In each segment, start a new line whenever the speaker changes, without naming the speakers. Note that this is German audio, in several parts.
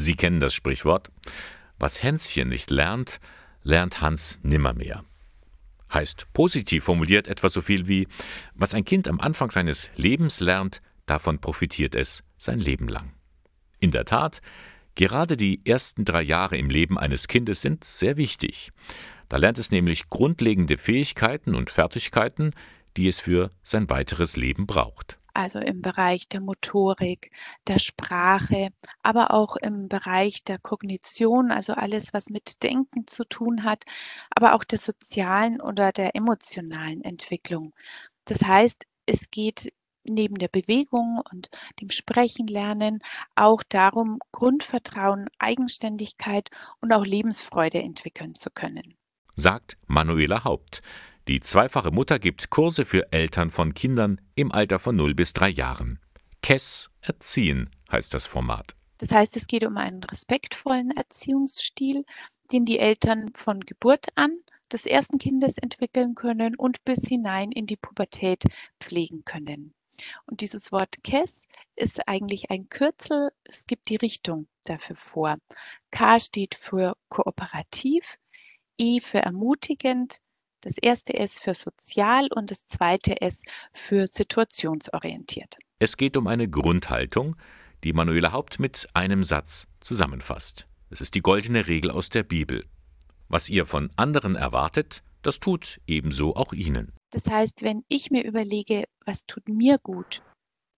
Sie kennen das Sprichwort. Was Hänschen nicht lernt, lernt Hans nimmermehr. Heißt positiv formuliert etwa so viel wie, was ein Kind am Anfang seines Lebens lernt, davon profitiert es sein Leben lang. In der Tat, gerade die ersten drei Jahre im Leben eines Kindes sind sehr wichtig. Da lernt es nämlich grundlegende Fähigkeiten und Fertigkeiten, die es für sein weiteres Leben braucht
also im Bereich der Motorik, der Sprache, aber auch im Bereich der Kognition, also alles, was mit Denken zu tun hat, aber auch der sozialen oder der emotionalen Entwicklung. Das heißt, es geht neben der Bewegung und dem Sprechen lernen auch darum, Grundvertrauen, Eigenständigkeit und auch Lebensfreude entwickeln zu können.
Sagt Manuela Haupt. Die zweifache Mutter gibt Kurse für Eltern von Kindern im Alter von 0 bis 3 Jahren. KESS Erziehen heißt das Format.
Das heißt, es geht um einen respektvollen Erziehungsstil, den die Eltern von Geburt an des ersten Kindes entwickeln können und bis hinein in die Pubertät pflegen können. Und dieses Wort KESS ist eigentlich ein Kürzel. Es gibt die Richtung dafür vor. K steht für kooperativ, E für ermutigend, das erste S für sozial und das zweite S für situationsorientiert.
Es geht um eine Grundhaltung, die Manuela Haupt mit einem Satz zusammenfasst. Es ist die goldene Regel aus der Bibel. Was ihr von anderen erwartet, das tut ebenso auch ihnen.
Das heißt, wenn ich mir überlege, was tut mir gut,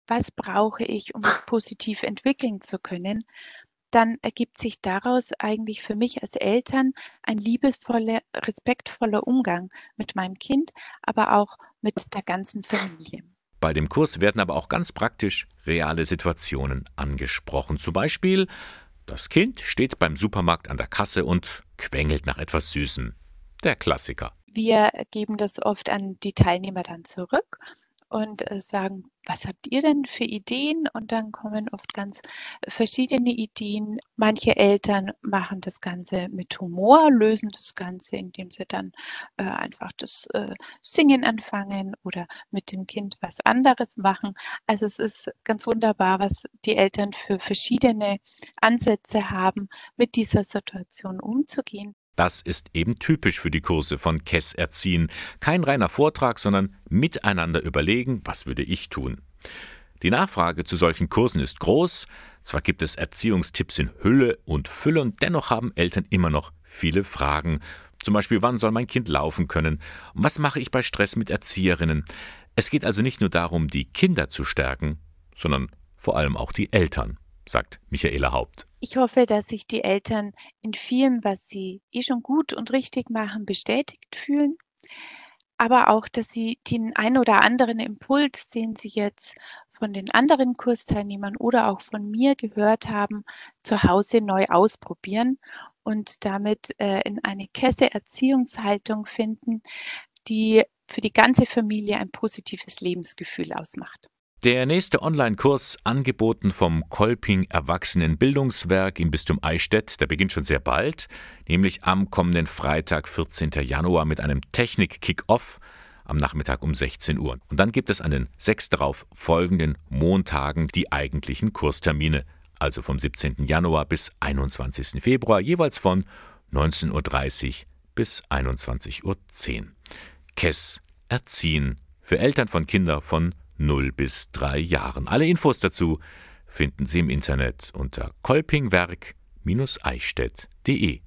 was brauche ich, um mich positiv entwickeln zu können, dann ergibt sich daraus eigentlich für mich als Eltern ein liebevoller, respektvoller Umgang mit meinem Kind, aber auch mit der ganzen Familie.
Bei dem Kurs werden aber auch ganz praktisch reale Situationen angesprochen. Zum Beispiel, das Kind steht beim Supermarkt an der Kasse und quengelt nach etwas Süßem. Der Klassiker.
Wir geben das oft an die Teilnehmer dann zurück und äh, sagen, was habt ihr denn für Ideen? Und dann kommen oft ganz verschiedene Ideen. Manche Eltern machen das Ganze mit Humor, lösen das Ganze, indem sie dann äh, einfach das äh, Singen anfangen oder mit dem Kind was anderes machen. Also es ist ganz wunderbar, was die Eltern für verschiedene Ansätze haben, mit dieser Situation umzugehen.
Das ist eben typisch für die Kurse von Kess Erziehen. Kein reiner Vortrag, sondern miteinander überlegen, was würde ich tun. Die Nachfrage zu solchen Kursen ist groß. Zwar gibt es Erziehungstipps in Hülle und Fülle und dennoch haben Eltern immer noch viele Fragen. Zum Beispiel, wann soll mein Kind laufen können? Was mache ich bei Stress mit Erzieherinnen? Es geht also nicht nur darum, die Kinder zu stärken, sondern vor allem auch die Eltern, sagt Michaela Haupt.
Ich hoffe, dass sich die Eltern in vielem, was sie eh schon gut und richtig machen, bestätigt fühlen. Aber auch, dass sie den ein oder anderen Impuls, den sie jetzt von den anderen Kursteilnehmern oder auch von mir gehört haben, zu Hause neu ausprobieren und damit äh, in eine Kesse Erziehungshaltung finden, die für die ganze Familie ein positives Lebensgefühl ausmacht.
Der nächste Online-Kurs, angeboten vom Kolping Erwachsenenbildungswerk im Bistum Eichstätt, der beginnt schon sehr bald, nämlich am kommenden Freitag, 14. Januar, mit einem Technik-Kick-Off am Nachmittag um 16 Uhr. Und dann gibt es an den sechs darauf folgenden Montagen die eigentlichen Kurstermine, also vom 17. Januar bis 21. Februar, jeweils von 19.30 Uhr bis 21.10 Uhr. KESS Erziehen für Eltern von Kindern von 0 bis 3 Jahren. Alle Infos dazu finden Sie im Internet unter kolpingwerk-eichstätt.de.